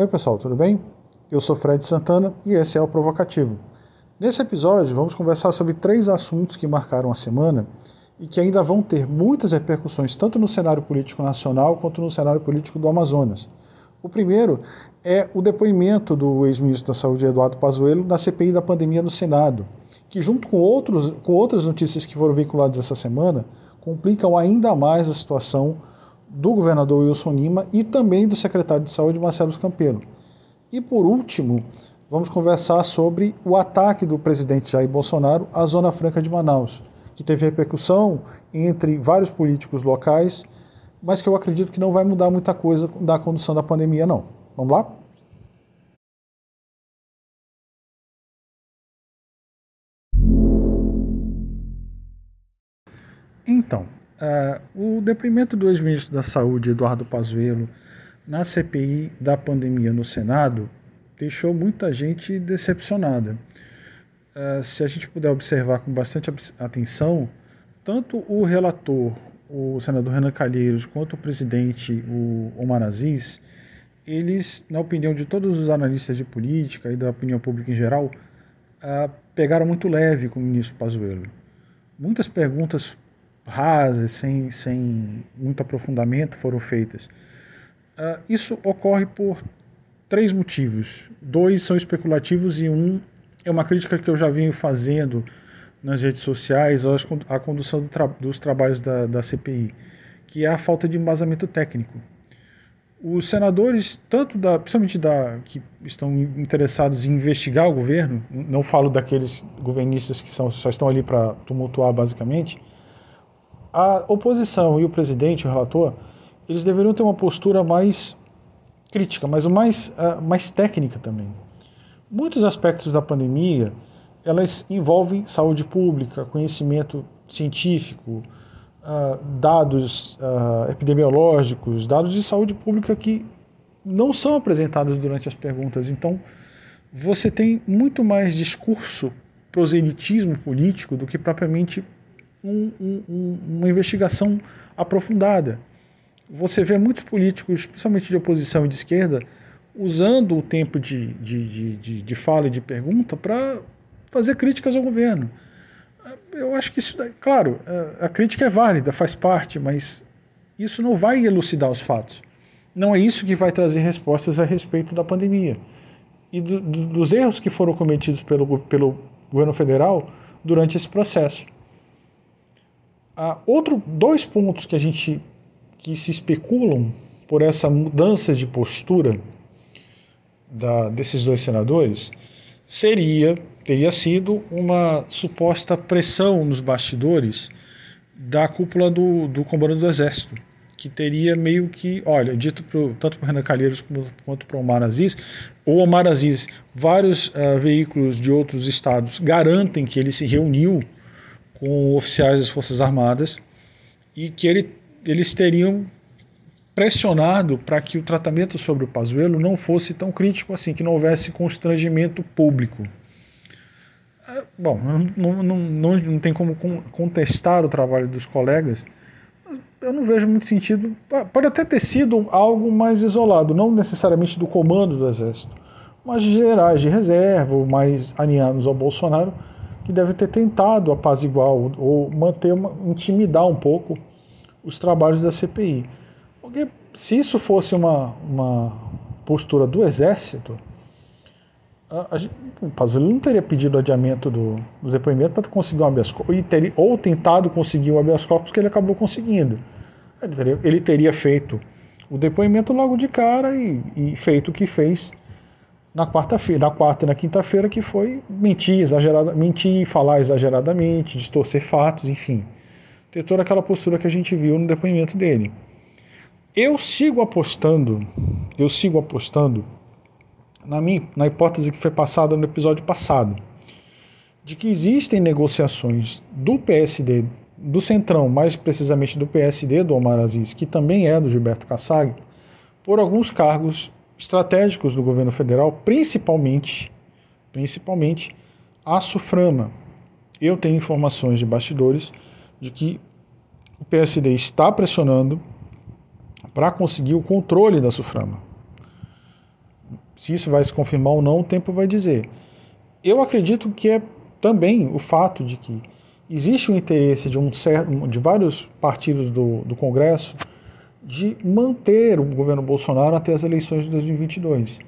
Oi, pessoal, tudo bem? Eu sou Fred Santana e esse é o Provocativo. Nesse episódio, vamos conversar sobre três assuntos que marcaram a semana e que ainda vão ter muitas repercussões tanto no cenário político nacional quanto no cenário político do Amazonas. O primeiro é o depoimento do ex-ministro da Saúde, Eduardo Pazuello, na CPI da pandemia no Senado, que junto com, outros, com outras notícias que foram veiculadas essa semana, complicam ainda mais a situação do governador Wilson Lima e também do secretário de Saúde, Marcelo Campelo. E por último, vamos conversar sobre o ataque do presidente Jair Bolsonaro à Zona Franca de Manaus, que teve repercussão entre vários políticos locais, mas que eu acredito que não vai mudar muita coisa da condução da pandemia, não. Vamos lá? Uh, o depoimento do ex-ministro da Saúde, Eduardo Pazuello, na CPI da pandemia no Senado, deixou muita gente decepcionada. Uh, se a gente puder observar com bastante atenção, tanto o relator, o senador Renan Calheiros, quanto o presidente, o Omar Aziz, eles, na opinião de todos os analistas de política e da opinião pública em geral, uh, pegaram muito leve com o ministro Pazuello. Muitas perguntas rasas, sem, sem muito aprofundamento, foram feitas. Uh, isso ocorre por três motivos. Dois são especulativos e um é uma crítica que eu já venho fazendo nas redes sociais à condução do tra dos trabalhos da, da CPI, que é a falta de embasamento técnico. Os senadores, tanto da, principalmente da, que estão interessados em investigar o governo, não falo daqueles governistas que são, só estão ali para tumultuar basicamente, a oposição e o presidente, o relator, eles deveriam ter uma postura mais crítica, mas mais, uh, mais técnica também. Muitos aspectos da pandemia, elas envolvem saúde pública, conhecimento científico, uh, dados uh, epidemiológicos, dados de saúde pública que não são apresentados durante as perguntas. Então, você tem muito mais discurso proselitismo político do que propriamente um, um, uma investigação aprofundada. Você vê muitos políticos, principalmente de oposição e de esquerda, usando o tempo de, de, de, de fala e de pergunta para fazer críticas ao governo. Eu acho que isso, claro, a crítica é válida, faz parte, mas isso não vai elucidar os fatos. Não é isso que vai trazer respostas a respeito da pandemia e do, do, dos erros que foram cometidos pelo, pelo governo federal durante esse processo. Ah, outro dois pontos que a gente que se especulam por essa mudança de postura da, desses dois senadores seria teria sido uma suposta pressão nos bastidores da cúpula do, do comando do Exército, que teria meio que, olha, dito pro, tanto para Renan Calheiros quanto para Omar Aziz, o Omar Aziz, vários uh, veículos de outros estados garantem que ele se reuniu com oficiais das Forças Armadas e que ele, eles teriam pressionado para que o tratamento sobre o Pazuello não fosse tão crítico assim, que não houvesse constrangimento público. É, bom, não, não, não, não tem como contestar o trabalho dos colegas, eu não vejo muito sentido. Pode até ter sido algo mais isolado, não necessariamente do comando do Exército, mas de generais de reserva, mais alinhados ao Bolsonaro, que deve ter tentado apaziguar ou manter, uma, intimidar um pouco os trabalhos da CPI. Porque se isso fosse uma, uma postura do Exército, a, a, o Pazuello não teria pedido adiamento do, do depoimento para conseguir um habeas corpus, ou tentado conseguir um habeas corpus que ele acabou conseguindo. Ele teria, ele teria feito o depoimento logo de cara e, e feito o que fez na quarta-feira, na quarta e na quinta-feira, que foi mentir exagerada, mentir, falar exageradamente, distorcer fatos, enfim. Ter toda aquela postura que a gente viu no depoimento dele. Eu sigo apostando, eu sigo apostando na minha, na hipótese que foi passada no episódio passado, de que existem negociações do PSD, do Centrão, mais precisamente do PSD do Omar Aziz, que também é do Gilberto Kassag, por alguns cargos estratégicos do governo federal, principalmente, principalmente a Suframa. Eu tenho informações de bastidores de que o PSD está pressionando para conseguir o controle da Suframa. Se isso vai se confirmar ou não, o tempo vai dizer. Eu acredito que é também o fato de que existe um interesse de, um de vários partidos do, do Congresso de manter o governo Bolsonaro até as eleições de 2022.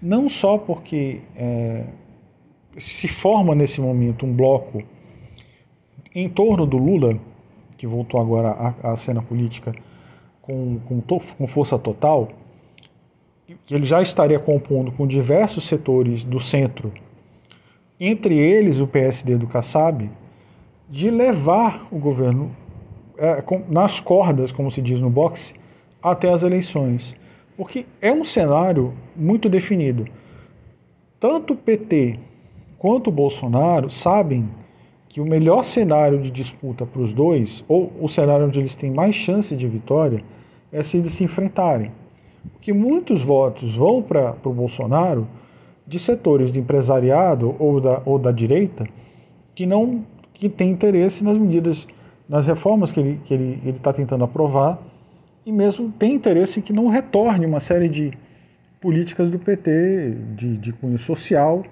Não só porque é, se forma nesse momento um bloco em torno do Lula, que voltou agora à, à cena política com, com, com força total, que ele já estaria compondo com diversos setores do centro, entre eles o PSD do Kassab, de levar o governo é, com, nas cordas, como se diz no boxe, até as eleições. Porque é um cenário muito definido. Tanto o PT quanto o Bolsonaro sabem que o melhor cenário de disputa para os dois, ou o cenário onde eles têm mais chance de vitória, é se eles se enfrentarem. Porque muitos votos vão para o Bolsonaro de setores de empresariado ou da, ou da direita que não que tem interesse nas medidas, nas reformas que ele está que ele, ele tá tentando aprovar e mesmo tem interesse que não retorne uma série de políticas do PT de, de cunho social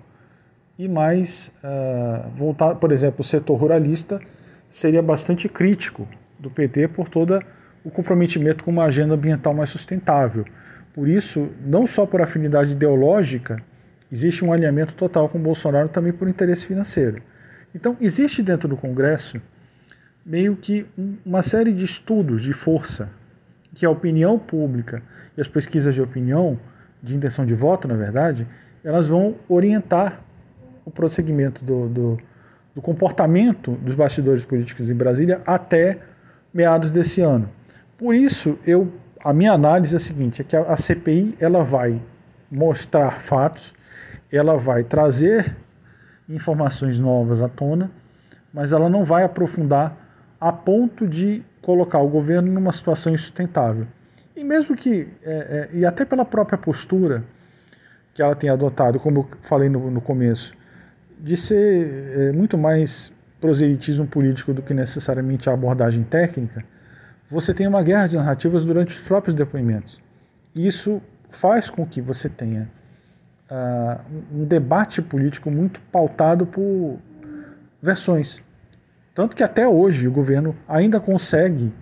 e mais uh, voltar, por exemplo, o setor ruralista seria bastante crítico do PT por todo o comprometimento com uma agenda ambiental mais sustentável. Por isso, não só por afinidade ideológica, existe um alinhamento total com Bolsonaro também por interesse financeiro. Então, existe dentro do Congresso meio que uma série de estudos de força que a opinião pública e as pesquisas de opinião, de intenção de voto, na verdade, elas vão orientar o prosseguimento do, do, do comportamento dos bastidores políticos em Brasília até meados desse ano. Por isso, eu, a minha análise é a seguinte, é que a, a CPI ela vai mostrar fatos, ela vai trazer informações novas à tona, mas ela não vai aprofundar a ponto de colocar o governo numa situação insustentável. E mesmo que, é, é, e até pela própria postura que ela tem adotado, como eu falei no, no começo, de ser é, muito mais proselitismo político do que necessariamente a abordagem técnica, você tem uma guerra de narrativas durante os próprios depoimentos. Isso faz com que você tenha uh, um debate político muito pautado por versões. Tanto que até hoje o governo ainda consegue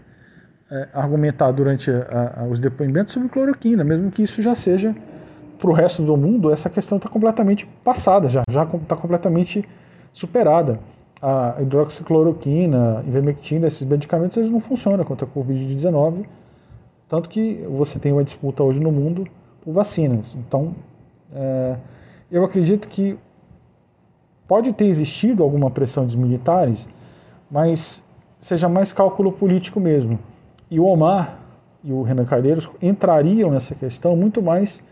é, argumentar durante a, a, os depoimentos sobre cloroquina, mesmo que isso já seja para o resto do mundo, essa questão está completamente passada, já está completamente superada. A hidroxicloroquina, ivermectina, esses medicamentos eles não funcionam contra a Covid-19, tanto que você tem uma disputa hoje no mundo por vacinas. Então, é, eu acredito que pode ter existido alguma pressão dos militares, mas seja mais cálculo político mesmo. E o Omar e o Renan Calheiros entrariam nessa questão muito mais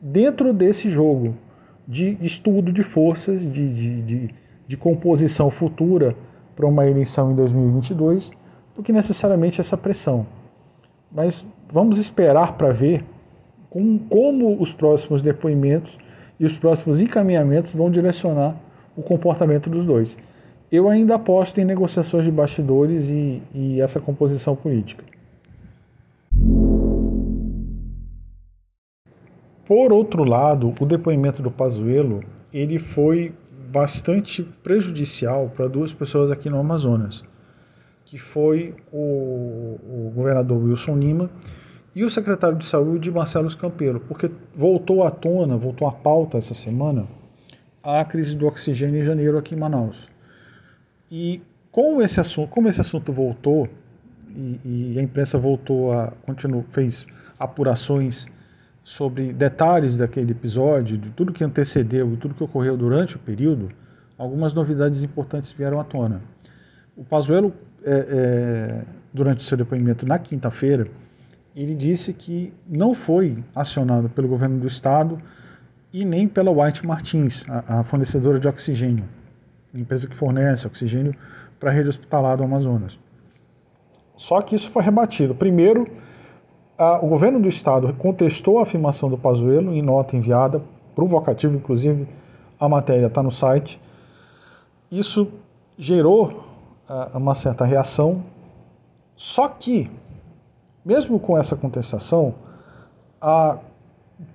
dentro desse jogo de estudo de forças, de, de, de, de composição futura para uma eleição em 2022, do que necessariamente essa pressão. Mas vamos esperar para ver com, como os próximos depoimentos e os próximos encaminhamentos vão direcionar o comportamento dos dois eu ainda aposto em negociações de bastidores e, e essa composição política. Por outro lado, o depoimento do Pazuello ele foi bastante prejudicial para duas pessoas aqui no Amazonas, que foi o, o governador Wilson Lima e o secretário de Saúde Marcelo Campelo, porque voltou à tona, voltou à pauta essa semana a crise do oxigênio em janeiro aqui em Manaus. E como esse assunto, como esse assunto voltou e, e a imprensa voltou a continuar fez apurações sobre detalhes daquele episódio, de tudo que antecedeu e tudo que ocorreu durante o período, algumas novidades importantes vieram à tona. O Pazuello, é, é, durante seu depoimento na quinta-feira, ele disse que não foi acionado pelo governo do estado e nem pela White Martins, a, a fornecedora de oxigênio empresa que fornece oxigênio para a rede hospitalar do Amazonas. Só que isso foi rebatido. Primeiro, a, o governo do estado contestou a afirmação do Pazuello em nota enviada, provocativo, inclusive a matéria está no site. Isso gerou a, uma certa reação. Só que, mesmo com essa contestação, a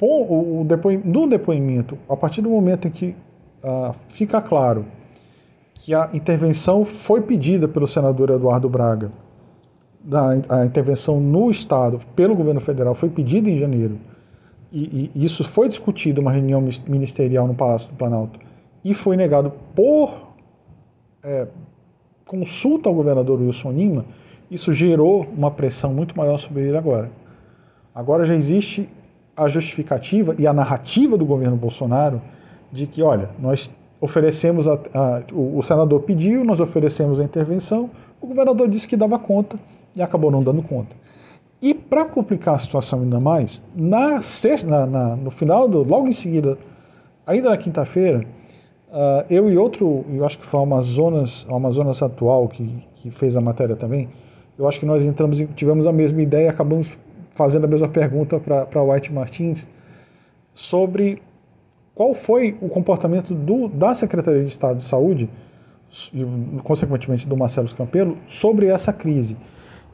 o depoimento, no depoimento, a partir do momento em que fica claro que a intervenção foi pedida pelo senador Eduardo Braga, a, intervenção no Estado pelo governo federal foi pedida em janeiro, e, e isso foi discutido uma reunião ministerial no Palácio do Planalto, e foi negado por é, consulta ao governador Wilson Lima, isso gerou uma pressão muito maior sobre ele agora. Agora já existe a justificativa e a narrativa do governo Bolsonaro de que, olha, nós oferecemos, a, a, o, senador pediu, nós oferecemos a intervenção, o governador disse que dava conta e acabou não dando conta. E para complicar a situação ainda mais, na sexta, na, na, no final, do, logo em seguida, ainda na quinta-feira, uh, eu e outro, eu acho que foi o Amazonas, Amazonas Atual que, que fez a matéria também, eu acho que nós entramos, tivemos a mesma ideia e acabamos fazendo a mesma pergunta para White Martins sobre qual foi o comportamento do, da Secretaria de Estado de Saúde consequentemente, do Marcelo Campelo sobre essa crise.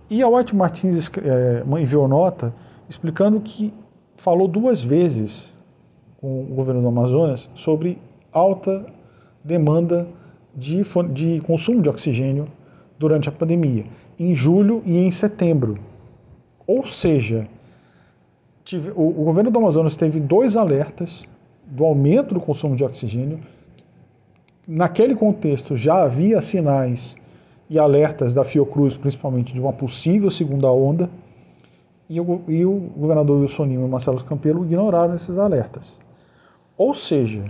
E a White Martins é, enviou nota explicando que falou duas vezes com o governo do Amazonas sobre alta demanda de, de consumo de oxigênio durante a pandemia, em julho e em setembro. Ou seja, tive, o, o governo do Amazonas teve dois alertas do aumento do consumo de oxigênio. Naquele contexto já havia sinais e alertas da Fiocruz, principalmente de uma possível segunda onda, e o, e o governador Wilson Lima e Marcelo Campelo ignoraram esses alertas. Ou seja,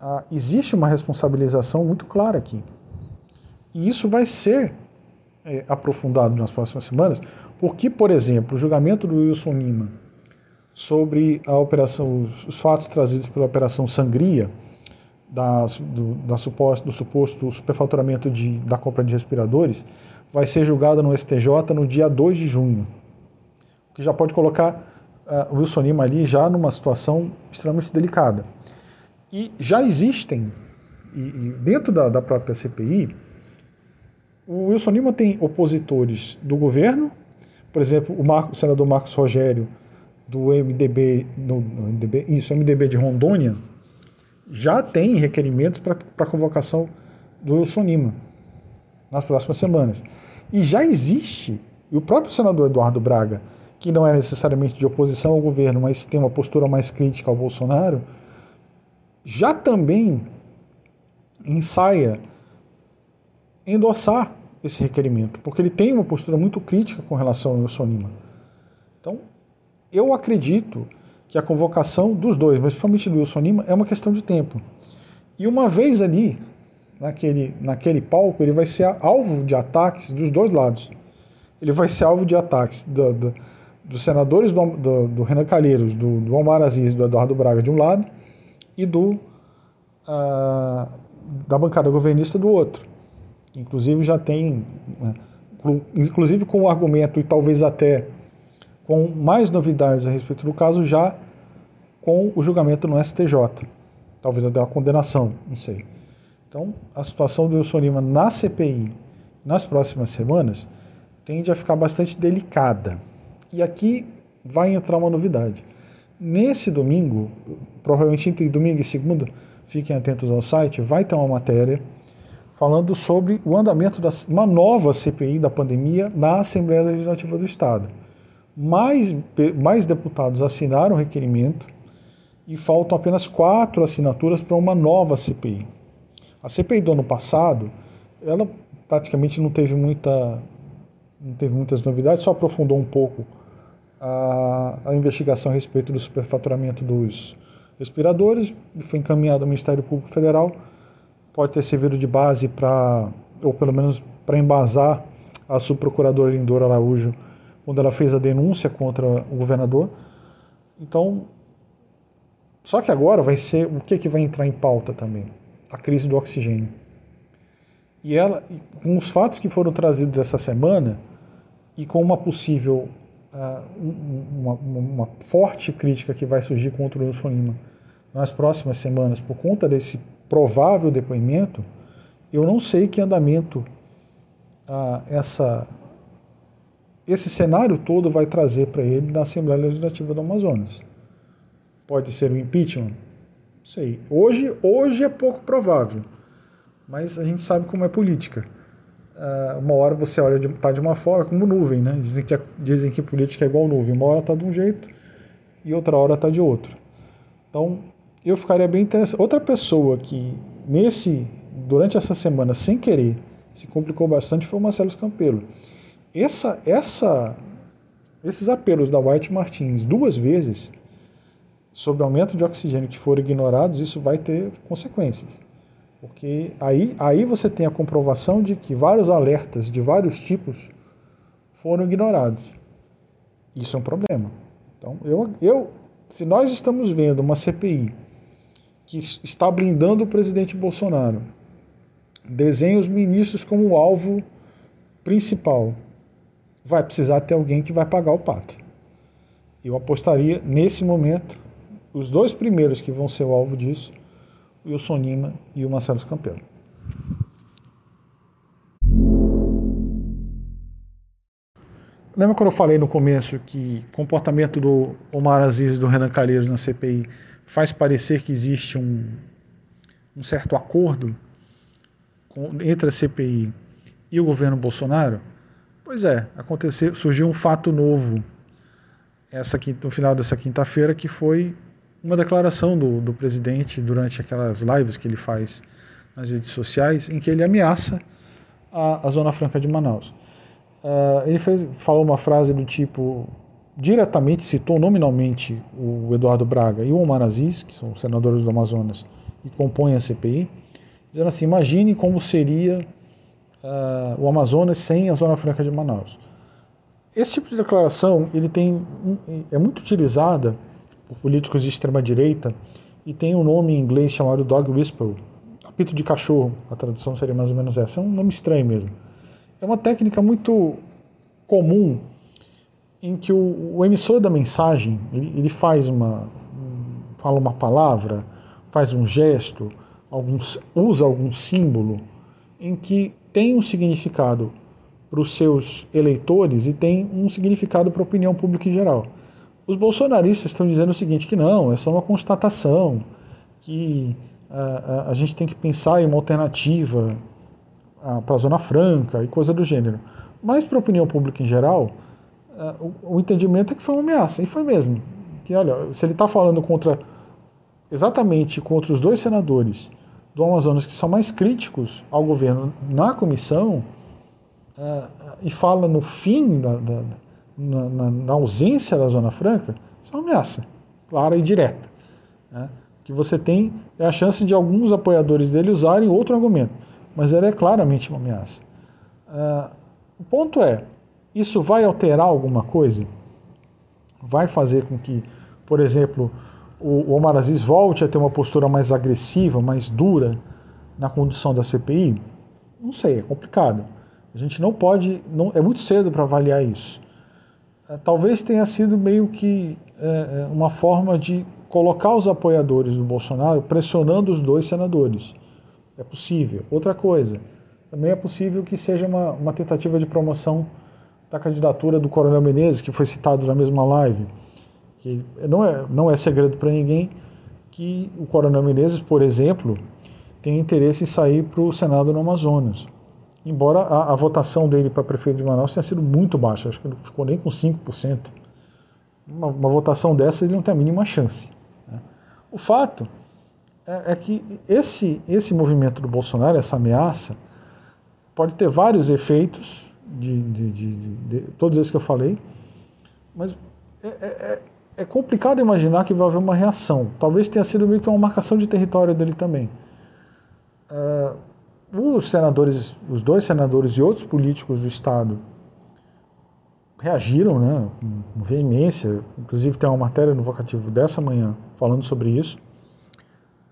a, existe uma responsabilização muito clara aqui. E isso vai ser é, aprofundado nas próximas semanas, porque, por exemplo, o julgamento do Wilson Lima sobre a operação, os fatos trazidos pela Operação Sangria, da, do, da suposto, do suposto superfaturamento de, da compra de respiradores, vai ser julgado no STJ no dia 2 de junho, que já pode colocar uh, o Wilson Lima ali já numa situação extremamente delicada. E já existem, e, e dentro da, da própria CPI, o Wilson Lima tem opositores do governo, por exemplo, o, Marco, o senador Marcos Rogério, do MDB, no, no MDB, isso, MDB de Rondônia, já tem requerimentos para convocação do Wilson Lima nas próximas semanas. E já existe, e o próprio senador Eduardo Braga, que não é necessariamente de oposição ao governo, mas tem uma postura mais crítica ao Bolsonaro, já também ensaia endossar esse requerimento, porque ele tem uma postura muito crítica com relação ao Wilson Lima. Então, eu acredito que a convocação dos dois, mas principalmente do Wilson Lima, é uma questão de tempo. E uma vez ali, naquele, naquele palco, ele vai ser alvo de ataques dos dois lados. Ele vai ser alvo de ataques do, do, dos senadores do, do, do Renan Calheiros, do, do Omar Aziz do Eduardo Braga de um lado, e do uh, da bancada governista do outro. Inclusive já tem, né, inclusive com o argumento e talvez até com mais novidades a respeito do caso já com o julgamento no STJ. Talvez até uma condenação, não sei. Então, a situação do Wilson Lima na CPI nas próximas semanas tende a ficar bastante delicada. E aqui vai entrar uma novidade. Nesse domingo, provavelmente entre domingo e segunda, fiquem atentos ao site, vai ter uma matéria falando sobre o andamento de uma nova CPI da pandemia na Assembleia Legislativa do Estado. Mais, mais deputados assinaram o requerimento e faltam apenas quatro assinaturas para uma nova CPI. A CPI do ano passado, ela praticamente não teve muita não teve muitas novidades, só aprofundou um pouco a, a investigação a respeito do superfaturamento dos respiradores, foi encaminhado ao Ministério Público Federal, pode ter servido de base para, ou pelo menos para embasar a subprocuradora Lindora Araújo quando ela fez a denúncia contra o governador. Então, só que agora vai ser o que, que vai entrar em pauta também? A crise do oxigênio. E ela, com os fatos que foram trazidos essa semana e com uma possível, uh, uma, uma, forte crítica que vai surgir contra o Wilson Lima nas próximas semanas por conta desse provável depoimento, eu não sei que andamento uh, essa esse cenário todo vai trazer para ele na Assembleia Legislativa do Amazonas. pode ser o impeachment? Não sei. Hoje, hoje é pouco provável, mas a gente sabe como é política. Uh, uma hora você olha de, tá de uma forma, como nuvem, né? Dizem que, dizem que política é igual nuvem. Uma hora está de um jeito e outra hora está de outro. Então, eu ficaria bem interessado. Outra pessoa que, nesse, durante essa semana, sem querer, se complicou bastante foi o Marcelo Campelo. Essa, essa, esses apelos da White Martins duas vezes sobre aumento de oxigênio que foram ignorados, isso vai ter consequências. Porque aí, aí você tem a comprovação de que vários alertas de vários tipos foram ignorados. Isso é um problema. Então, eu, eu, se nós estamos vendo uma CPI que está blindando o presidente Bolsonaro, desenha os ministros como alvo principal, vai precisar ter alguém que vai pagar o pato. Eu apostaria nesse momento os dois primeiros que vão ser o alvo disso o Wilson Lima e o Marcelo Campelo. Lembra quando eu falei no começo que o comportamento do Omar Aziz e do Renan Calheiros na CPI faz parecer que existe um, um certo acordo com, entre a CPI e o governo Bolsonaro? Pois é, aconteceu, surgiu um fato novo essa no final dessa quinta-feira que foi uma declaração do, do presidente durante aquelas lives que ele faz nas redes sociais, em que ele ameaça a, a Zona Franca de Manaus. Uh, ele fez, falou uma frase do tipo, diretamente citou nominalmente o Eduardo Braga e o Omar Aziz, que são senadores do Amazonas e compõem a CPI, dizendo assim: imagine como seria uh, o Amazonas sem a Zona Franca de Manaus. Esse tipo de declaração ele tem, é muito utilizada por políticos de extrema direita e tem um nome em inglês chamado dog whistle, apito de cachorro, a tradução seria mais ou menos essa, é um nome estranho mesmo. É uma técnica muito comum em que o, o emissor da mensagem ele, ele, faz uma fala uma palavra, faz um gesto, algum, usa algum símbolo em que tem um significado para os seus eleitores e tem um significado para a opinião pública em geral. Os bolsonaristas estão dizendo o seguinte, que não, é só uma constatação, que a, a, a gente tem que pensar em uma alternativa para a Zona Franca e coisa do gênero. Mas para a opinião pública em geral, o, o, entendimento é que foi uma ameaça, e foi mesmo. Que, olha, se ele está falando contra exatamente contra os dois senadores do Amazonas que são mais críticos ao governo na comissão, uh, e fala no fim da, da, na, na, na, ausência da Zona Franca, isso é uma ameaça clara e direta. Né? Que você tem é a chance de alguns apoiadores dele usarem outro argumento, mas ela é claramente uma ameaça. Uh, o ponto é, isso vai alterar alguma coisa? Vai fazer com que, por exemplo, o Omar Aziz volte a ter uma postura mais agressiva, mais dura na condução da CPI? Não sei, é complicado. A gente não pode, não, é muito cedo para avaliar isso. É, talvez tenha sido meio que é, é, uma forma de colocar os apoiadores do Bolsonaro pressionando os dois senadores. É possível. Outra coisa, também é possível que seja uma, uma tentativa de promoção da candidatura do Coronel Menezes, que foi citado na mesma live. Que não é, não é segredo para ninguém que o Coronel Menezes, por exemplo, tem interesse em sair para o Senado no Amazonas embora a, a votação dele para prefeito de Manaus tenha sido muito baixa, acho que não ficou nem com 5%. Uma, uma votação dessa ele não tem a mínima chance. Né? O fato é, é, que esse, esse movimento do Bolsonaro, essa ameaça, pode ter vários efeitos, de, de, de, de todos esses que eu falei, mas é, é, é, complicado imaginar que vai haver uma reação. Talvez tenha sido meio que uma marcação de território dele também. Uh, os senadores, os dois senadores e outros políticos do Estado reagiram né, com veemência, inclusive tem uma matéria no Vocativo dessa manhã falando sobre isso,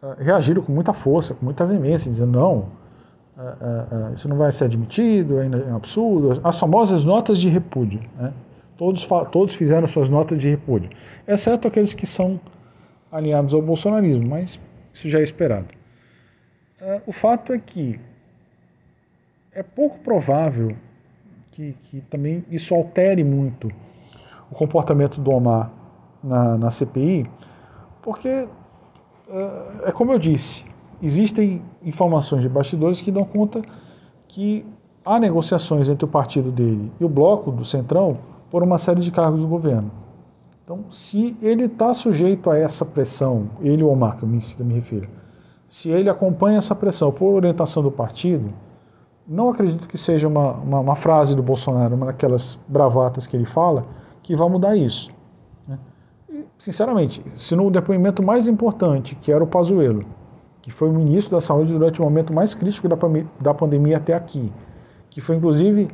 uh, reagiram com muita força, com muita veemência, dizendo não, uh, isso não vai ser admitido, é um absurdo, as famosas notas de repúdio. Né? Todos, todos fizeram suas notas de repúdio, exceto aqueles que são alinhados ao bolsonarismo, mas isso já é esperado. o fato é que é pouco provável que, que também isso altere muito o comportamento do Omar na, na CPI, Porque, é, é como eu disse, existem informações de bastidores que dão conta que há negociações entre o partido dele e o bloco do Centrão por uma série de cargos do governo. Então, se ele está sujeito a essa pressão, ele ou o que eu me, refiro, se ele acompanha essa pressão por orientação do partido, não acredito que seja uma, uma, uma frase do Bolsonaro, uma daquelas bravatas que ele fala, que vai mudar isso. Né? E, sinceramente, se no depoimento mais importante, que era o Pazuello, que foi o ministro da Saúde durante o momento mais crítico da, da pandemia até aqui, que foi inclusive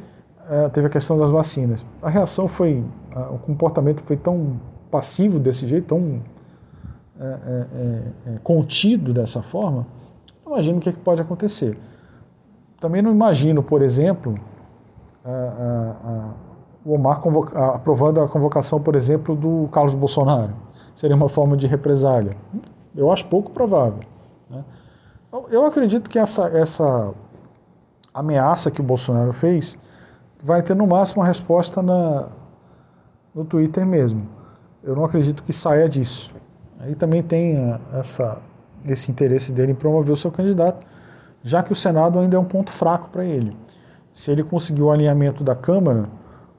teve a questão das vacinas. A reação foi, o comportamento foi tão passivo desse jeito, tão é, é, é, contido dessa forma, eu imagino o que, é que pode acontecer. Também não imagino, por exemplo, a, a, a, o Omar aprovando a convocação, por exemplo, do Carlos Bolsonaro. Seria uma forma de represália. Eu acho pouco provável. Né? Eu acredito que essa, essa ameaça que o Bolsonaro fez vai ter no máximo uma resposta na, no Twitter mesmo. Eu não acredito que saia disso. Aí também tem eh, essa, esse interesse dele em promover o seu candidato, já que o Senado ainda é um ponto fraco para ele. Se ele conseguir o alinhamento da Câmara,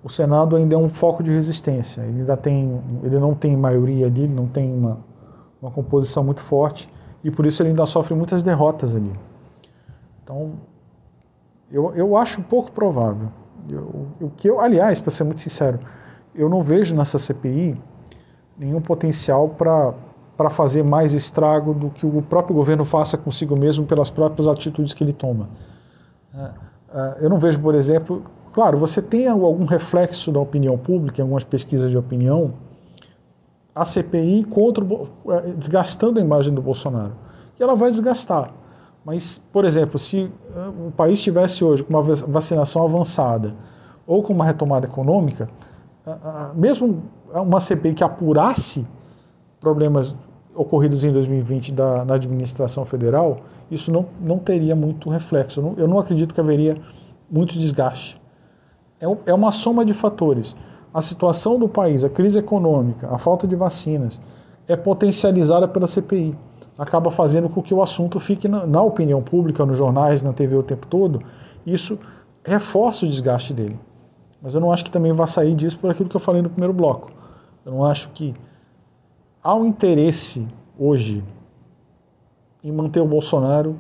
o Senado ainda é um foco de resistência. Ele ainda tem, ele não tem maioria ali, não tem uma, uma composição muito forte e por isso ele ainda sofre muitas derrotas ali. Então, eu, eu acho pouco provável. O que eu, aliás, para ser muito sincero, eu não vejo nessa CPI nenhum potencial para fazer mais estrago do que o próprio governo faça consigo mesmo pelas próprias atitudes que ele toma. É, é, eu não vejo, por exemplo, claro, você tem algum reflexo da opinião pública em algumas pesquisas de opinião, a CPI contra, é, desgastando a imagem do Bolsonaro. E ela vai desgastar. Mas, por exemplo, se uh, o país estivesse hoje com uma vacinação avançada ou com uma retomada econômica, mesmo uma CPI que apurasse problemas ocorridos em 2020 da, na administração federal, isso não, não teria muito reflexo. Eu não, eu não acredito que haveria muito desgaste. É, é uma soma de fatores. A situação do país, a crise econômica, a falta de vacinas, é potencializada pela CPI acaba fazendo com que o assunto fique na, na opinião pública, nos jornais, na TV o tempo todo. Isso reforça o desgaste dele. Mas eu não acho que também vá sair disso por aquilo que eu falei no primeiro bloco. Eu não acho que há um interesse hoje em manter o Bolsonaro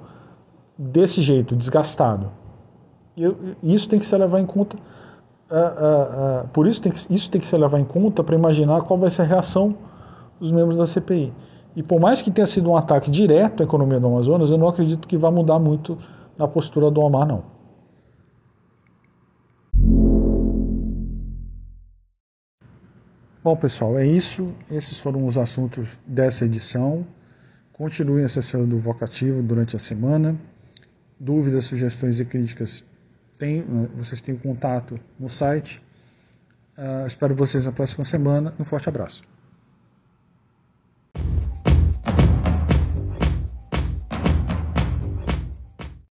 desse jeito, desgastado. E isso tem que se levar em conta. Uh, uh, uh, por isso tem que, isso tem que se levar em conta para imaginar qual vai ser a reação dos membros da CPI. E por mais que tenha sido um ataque direto à economia do Amazonas, eu não acredito que vá mudar muito na postura do Omar, não. Bom, pessoal, é isso. Esses foram os assuntos dessa edição. Continuem acessando o Vocativo durante a semana. Dúvidas, sugestões e críticas, tem, vocês têm contato no site. Uh, espero vocês na próxima semana. Um forte abraço.